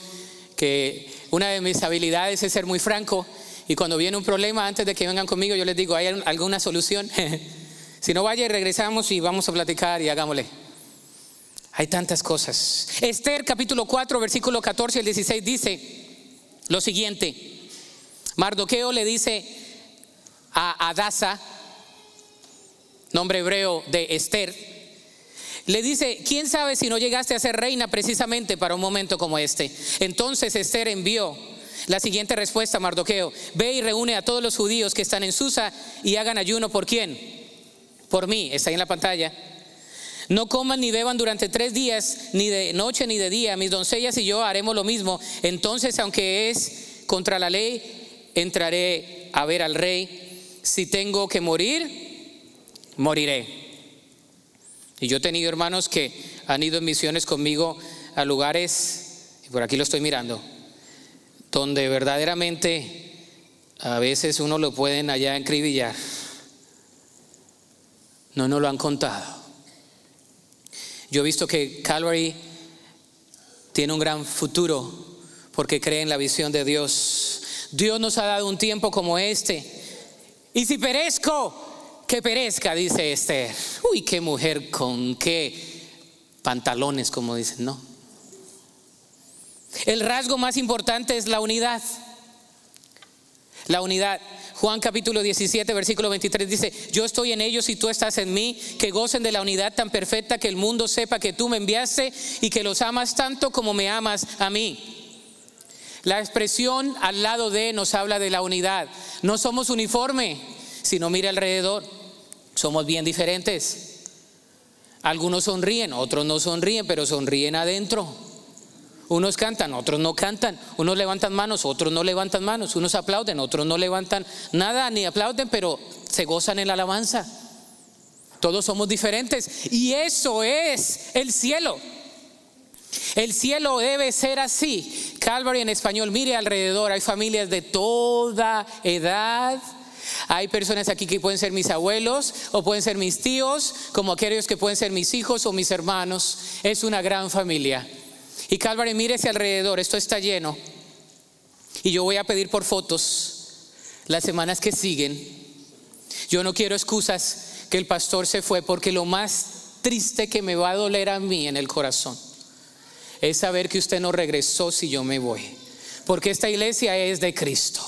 Speaker 1: que una de mis habilidades es ser muy franco y cuando viene un problema, antes de que vengan conmigo, yo les digo, ¿hay alguna solución? si no, vaya y regresamos y vamos a platicar y hagámosle. Hay tantas cosas. Esther capítulo 4, versículo 14 al 16 dice lo siguiente. Mardoqueo le dice a Adasa, nombre hebreo de Esther, le dice, ¿quién sabe si no llegaste a ser reina precisamente para un momento como este? Entonces Esther envió la siguiente respuesta a Mardoqueo, ve y reúne a todos los judíos que están en Susa y hagan ayuno por quién? Por mí, está ahí en la pantalla. No coman ni beban durante tres días, ni de noche ni de día. Mis doncellas y yo haremos lo mismo. Entonces, aunque es contra la ley, entraré a ver al rey. Si tengo que morir, moriré. Y yo he tenido hermanos que han ido en misiones conmigo a lugares, y por aquí lo estoy mirando, donde verdaderamente a veces uno lo pueden allá encribillar. No nos lo han contado. Yo he visto que Calvary tiene un gran futuro porque cree en la visión de Dios. Dios nos ha dado un tiempo como este. Y si perezco, que perezca, dice Esther. Uy, qué mujer con qué pantalones, como dicen, ¿no? El rasgo más importante es la unidad. La unidad. Juan capítulo 17, versículo 23 dice, yo estoy en ellos y tú estás en mí, que gocen de la unidad tan perfecta que el mundo sepa que tú me enviaste y que los amas tanto como me amas a mí. La expresión al lado de nos habla de la unidad. No somos uniforme, sino mire alrededor. Somos bien diferentes. Algunos sonríen, otros no sonríen, pero sonríen adentro. Unos cantan, otros no cantan. Unos levantan manos, otros no levantan manos. Unos aplauden, otros no levantan nada ni aplauden, pero se gozan en la alabanza. Todos somos diferentes. Y eso es el cielo. El cielo debe ser así. Calvary en español, mire alrededor, hay familias de toda edad. Hay personas aquí que pueden ser mis abuelos o pueden ser mis tíos, como aquellos que pueden ser mis hijos o mis hermanos. Es una gran familia. Y Calvary, mírese alrededor, esto está lleno. Y yo voy a pedir por fotos las semanas que siguen. Yo no quiero excusas que el pastor se fue, porque lo más triste que me va a doler a mí en el corazón es saber que usted no regresó si yo me voy. Porque esta iglesia es de Cristo.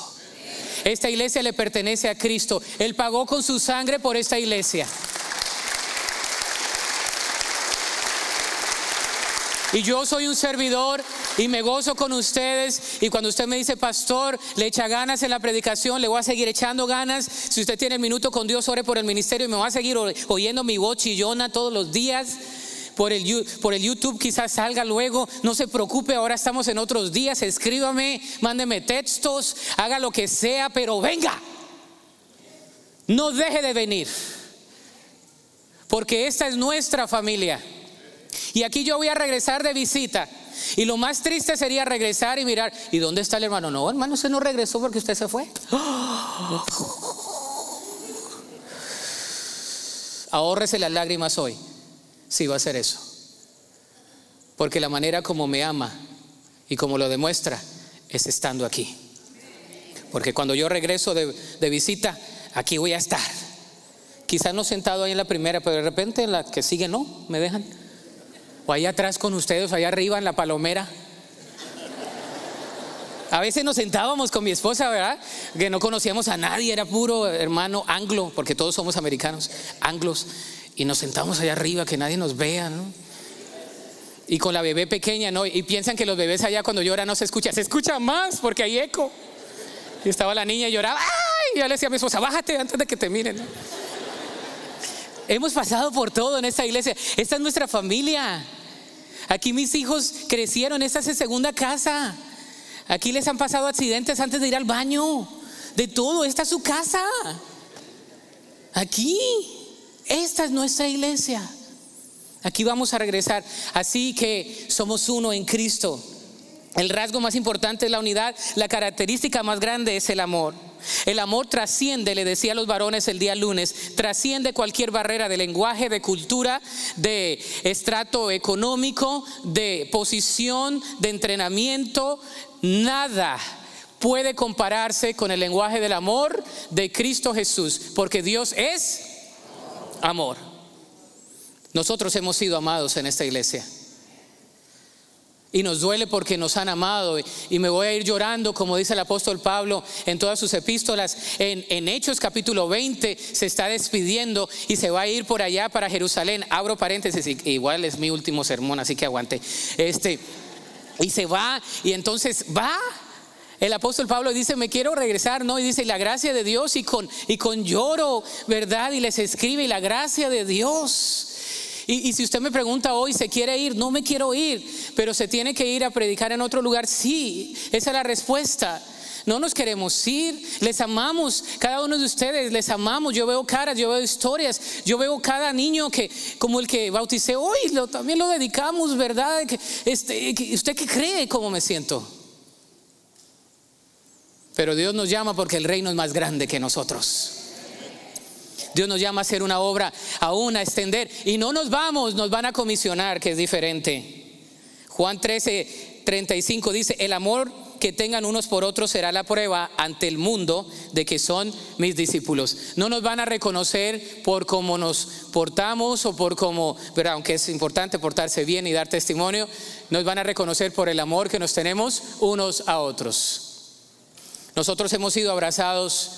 Speaker 1: Esta iglesia le pertenece a Cristo. Él pagó con su sangre por esta iglesia. Y yo soy un servidor y me gozo con ustedes. Y cuando usted me dice, pastor, le echa ganas en la predicación, le voy a seguir echando ganas. Si usted tiene el minuto con Dios, ore por el ministerio y me va a seguir oyendo mi voz chillona todos los días. Por el, por el YouTube quizás salga luego, no se preocupe, ahora estamos en otros días, escríbame, mándeme textos, haga lo que sea, pero venga, no deje de venir, porque esta es nuestra familia. Y aquí yo voy a regresar de visita. Y lo más triste sería regresar y mirar, ¿y dónde está el hermano? No, hermano, usted no regresó porque usted se fue. Ahórrese las lágrimas hoy, si va a hacer eso. Porque la manera como me ama y como lo demuestra es estando aquí. Porque cuando yo regreso de, de visita, aquí voy a estar. Quizás no sentado ahí en la primera, pero de repente en la que sigue no, me dejan o allá atrás con ustedes, allá arriba en la palomera. A veces nos sentábamos con mi esposa, ¿verdad? Que no conocíamos a nadie, era puro hermano anglo, porque todos somos americanos, anglos, y nos sentamos allá arriba, que nadie nos vea, ¿no? Y con la bebé pequeña, ¿no? Y piensan que los bebés allá cuando lloran no se escucha, se escucha más porque hay eco. Y estaba la niña y lloraba, ¡ay! Y yo le decía a mi esposa, bájate antes de que te miren. Hemos pasado por todo en esta iglesia. Esta es nuestra familia. Aquí mis hijos crecieron, esta es su segunda casa. Aquí les han pasado accidentes antes de ir al baño. De todo, esta es su casa. Aquí, esta es nuestra iglesia. Aquí vamos a regresar. Así que somos uno en Cristo. El rasgo más importante es la unidad. La característica más grande es el amor. El amor trasciende, le decía a los varones el día lunes, trasciende cualquier barrera de lenguaje, de cultura, de estrato económico, de posición, de entrenamiento. Nada puede compararse con el lenguaje del amor de Cristo Jesús, porque Dios es amor. Nosotros hemos sido amados en esta iglesia. Y nos duele porque nos han amado. Y me voy a ir llorando, como dice el apóstol Pablo en todas sus epístolas. En, Hechos capítulo 20 se está despidiendo y se va a ir por allá para Jerusalén. Abro paréntesis, igual es mi último sermón, así que aguante. Este, y se va, y entonces va. El apóstol Pablo dice, me quiero regresar, ¿no? Y dice, la gracia de Dios y con, y con lloro, ¿verdad? Y les escribe, y la gracia de Dios. Y, si usted me pregunta hoy, ¿se quiere ir? No me quiero ir, pero se tiene que ir a predicar en otro lugar. Sí, esa es la respuesta. No nos queremos ir, les amamos, cada uno de ustedes les amamos. Yo veo caras, yo veo historias, yo veo cada niño que, como el que bauticé hoy, lo, también lo dedicamos, ¿verdad? Este, ¿Usted qué cree cómo me siento? Pero Dios nos llama porque el reino es más grande que nosotros. Dios nos llama a hacer una obra aún, a extender. Y no nos vamos, nos van a comisionar, que es diferente. Juan 13, 35 dice, el amor que tengan unos por otros será la prueba ante el mundo de que son mis discípulos. No nos van a reconocer por cómo nos portamos o por cómo, pero aunque es importante portarse bien y dar testimonio, nos van a reconocer por el amor que nos tenemos unos a otros. Nosotros hemos sido abrazados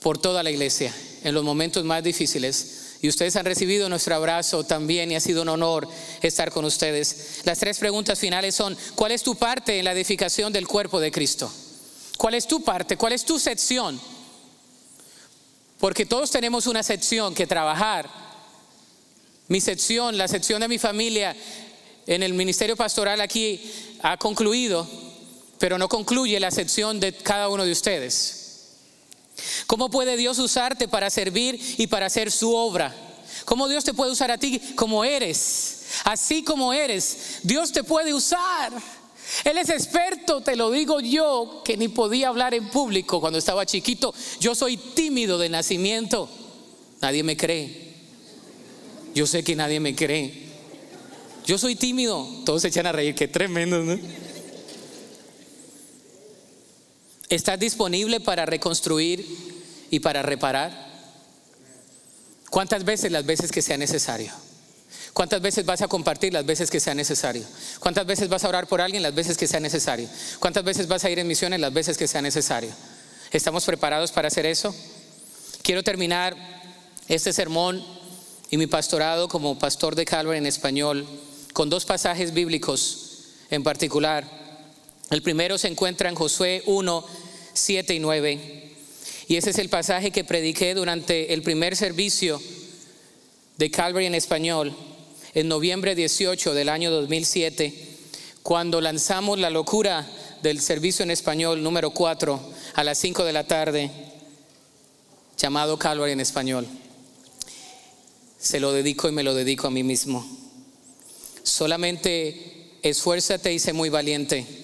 Speaker 1: por toda la iglesia en los momentos más difíciles. Y ustedes han recibido nuestro abrazo también y ha sido un honor estar con ustedes. Las tres preguntas finales son, ¿cuál es tu parte en la edificación del cuerpo de Cristo? ¿Cuál es tu parte? ¿Cuál es tu sección? Porque todos tenemos una sección que trabajar. Mi sección, la sección de mi familia en el ministerio pastoral aquí ha concluido, pero no concluye la sección de cada uno de ustedes. ¿Cómo puede Dios usarte para servir y para hacer su obra? ¿Cómo Dios te puede usar a ti como eres? Así como eres, Dios te puede usar. Él es experto, te lo digo yo, que ni podía hablar en público cuando estaba chiquito. Yo soy tímido de nacimiento. Nadie me cree. Yo sé que nadie me cree. Yo soy tímido. Todos se echan a reír, qué tremendo, ¿no? ¿Estás disponible para reconstruir y para reparar? ¿Cuántas veces? Las veces que sea necesario. ¿Cuántas veces vas a compartir las veces que sea necesario? ¿Cuántas veces vas a orar por alguien las veces que sea necesario? ¿Cuántas veces vas a ir en misiones las veces que sea necesario? ¿Estamos preparados para hacer eso? Quiero terminar este sermón y mi pastorado como pastor de Calvary en español con dos pasajes bíblicos en particular. El primero se encuentra en Josué 1, 7 y 9. Y ese es el pasaje que prediqué durante el primer servicio de Calvary en español, en noviembre 18 del año 2007, cuando lanzamos la locura del servicio en español número 4 a las 5 de la tarde, llamado Calvary en español. Se lo dedico y me lo dedico a mí mismo. Solamente esfuérzate y sé muy valiente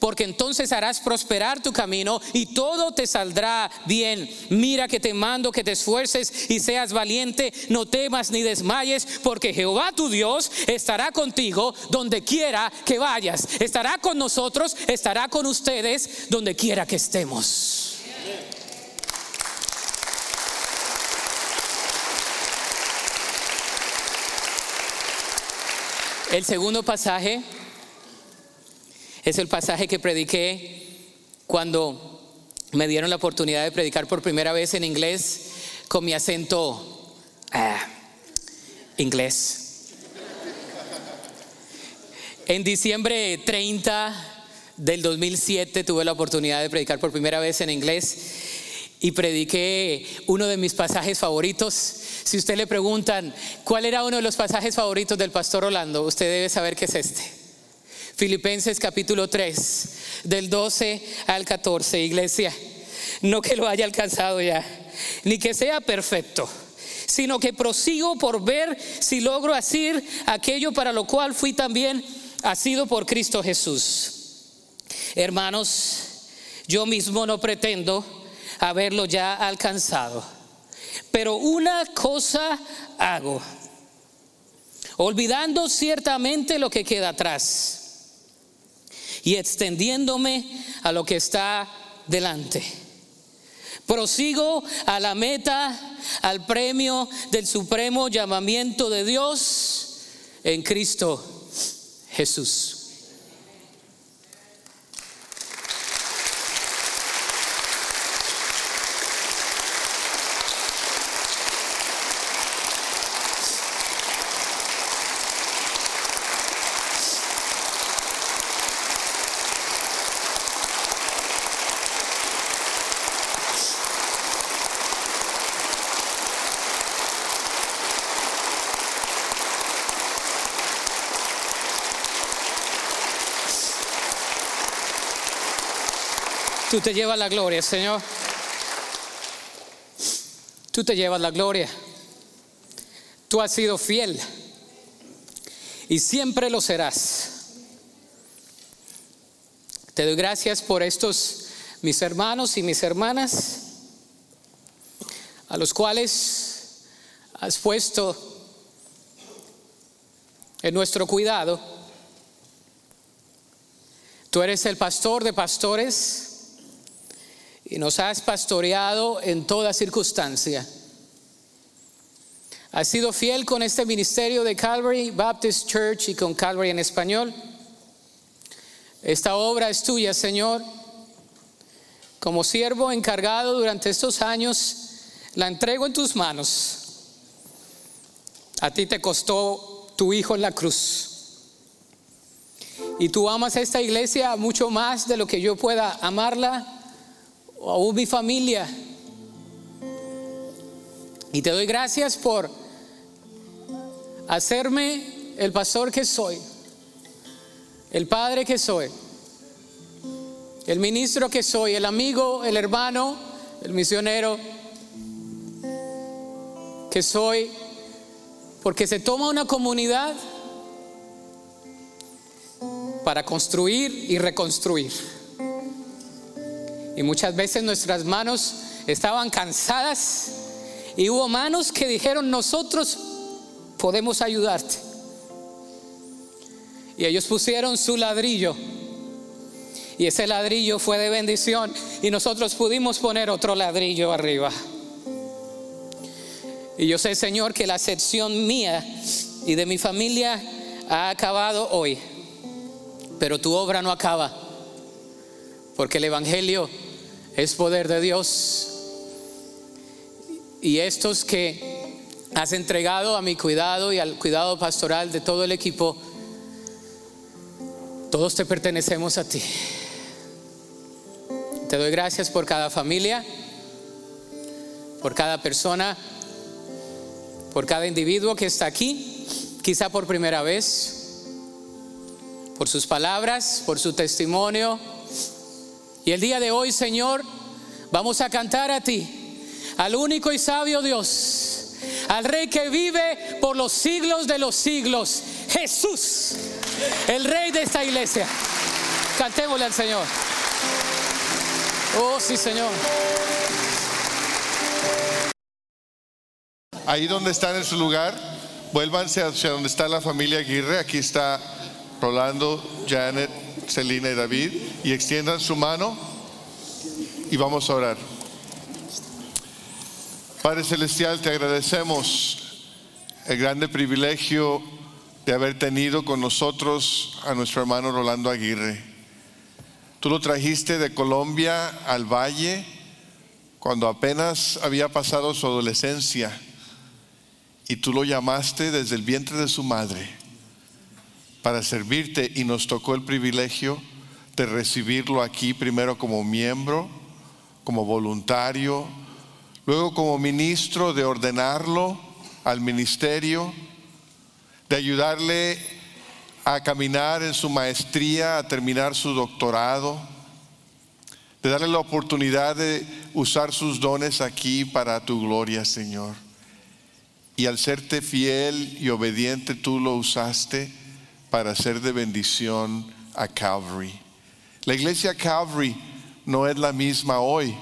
Speaker 1: porque entonces harás prosperar tu camino y todo te saldrá bien. Mira que te mando que te esfuerces y seas valiente, no temas ni desmayes, porque Jehová tu Dios estará contigo donde quiera que vayas. Estará con nosotros, estará con ustedes donde quiera que estemos. El segundo pasaje es el pasaje que prediqué cuando me dieron la oportunidad de predicar por primera vez en inglés con mi acento ah, inglés. En diciembre 30 del 2007 tuve la oportunidad de predicar por primera vez en inglés y prediqué uno de mis pasajes favoritos. Si usted le preguntan cuál era uno de los pasajes favoritos del pastor Orlando, usted debe saber que es este. Filipenses capítulo 3, del 12 al 14, iglesia. No que lo haya alcanzado ya, ni que sea perfecto, sino que prosigo por ver si logro hacer aquello para lo cual fui también sido por Cristo Jesús. Hermanos, yo mismo no pretendo haberlo ya alcanzado. Pero una cosa hago, olvidando ciertamente lo que queda atrás y extendiéndome a lo que está delante. Prosigo a la meta, al premio del supremo llamamiento de Dios en Cristo Jesús. Tú te llevas la gloria, Señor. Tú te llevas la gloria. Tú has sido fiel y siempre lo serás. Te doy gracias por estos mis hermanos y mis hermanas a los cuales has puesto en nuestro cuidado. Tú eres el pastor de pastores y nos has pastoreado en toda circunstancia. Has sido fiel con este ministerio de Calvary Baptist Church y con Calvary en español. Esta obra es tuya, Señor. Como siervo encargado durante estos años, la entrego en tus manos. A ti te costó tu hijo en la cruz. Y tú amas a esta iglesia mucho más de lo que yo pueda amarla o aún mi familia. Y te doy gracias por hacerme el pastor que soy, el padre que soy, el ministro que soy, el amigo, el hermano, el misionero que soy, porque se toma una comunidad para construir y reconstruir. Y muchas veces nuestras manos estaban cansadas y hubo manos que dijeron, nosotros podemos ayudarte. Y ellos pusieron su ladrillo. Y ese ladrillo fue de bendición. Y nosotros pudimos poner otro ladrillo arriba. Y yo sé, Señor, que la sección mía y de mi familia ha acabado hoy. Pero tu obra no acaba. Porque el Evangelio es poder de Dios. Y estos que has entregado a mi cuidado y al cuidado pastoral de todo el equipo, todos te pertenecemos a ti. Te doy gracias por cada familia, por cada persona, por cada individuo que está aquí, quizá por primera vez, por sus palabras, por su testimonio y el día de hoy, Señor, vamos a cantar a ti, al único y sabio Dios, al Rey que vive por los siglos de los siglos, Jesús, el Rey de esta iglesia. Cantémosle al Señor. Oh, sí, Señor.
Speaker 2: Ahí donde están en su lugar, vuélvanse hacia donde está la familia Aguirre. Aquí está Rolando, Janet, Celina y David, y extiendan su mano y vamos a orar. Padre Celestial, te agradecemos el grande privilegio de haber tenido con nosotros a nuestro hermano Rolando Aguirre. Tú lo trajiste de Colombia al valle cuando apenas había pasado su adolescencia y tú lo llamaste desde el vientre de su madre para servirte y nos tocó el privilegio de recibirlo aquí primero como miembro, como voluntario, luego como ministro de ordenarlo al ministerio, de ayudarle a caminar en su maestría, a terminar su doctorado, de darle la oportunidad de usar sus dones aquí para tu gloria, Señor. Y al serte fiel y obediente, tú lo usaste para ser de bendición a Calvary. La iglesia Calvary no es la misma hoy,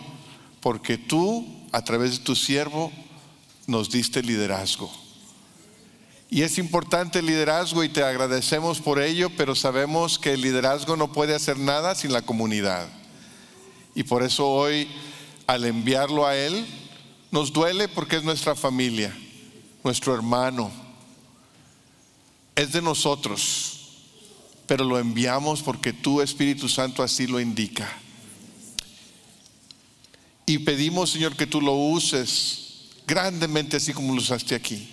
Speaker 2: porque tú, a través de tu siervo, nos diste liderazgo. Y es importante el liderazgo y te agradecemos por ello, pero sabemos que el liderazgo no puede hacer nada sin la comunidad. Y por eso hoy, al enviarlo a Él, nos duele porque es nuestra familia, nuestro hermano. Es de nosotros, pero lo enviamos porque tu Espíritu Santo así lo indica. Y pedimos, Señor, que tú lo uses grandemente así como lo usaste aquí.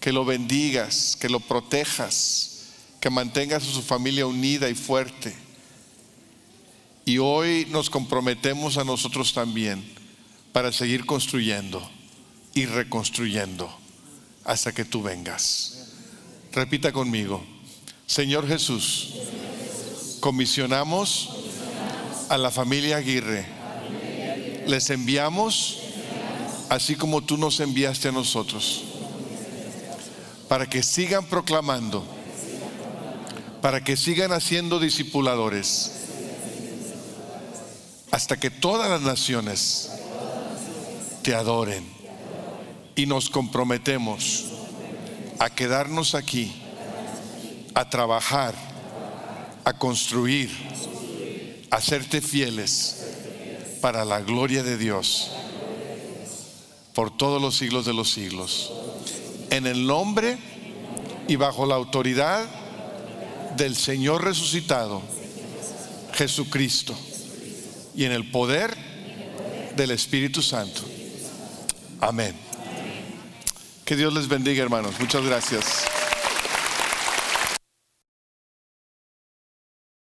Speaker 2: Que lo bendigas, que lo protejas, que mantengas a su familia unida y fuerte. Y hoy nos comprometemos a nosotros también para seguir construyendo y reconstruyendo hasta que tú vengas. Repita conmigo, Señor Jesús, comisionamos a la familia Aguirre les enviamos así como tú nos enviaste a nosotros, para que sigan proclamando, para que sigan haciendo discipuladores, hasta que todas las naciones te adoren. Y nos comprometemos a quedarnos aquí, a trabajar, a construir, a serte fieles para la gloria de Dios por todos los siglos de los siglos. En el nombre y bajo la autoridad del Señor resucitado, Jesucristo, y en el poder del Espíritu Santo. Amén. Que Dios les bendiga, hermanos. Muchas gracias.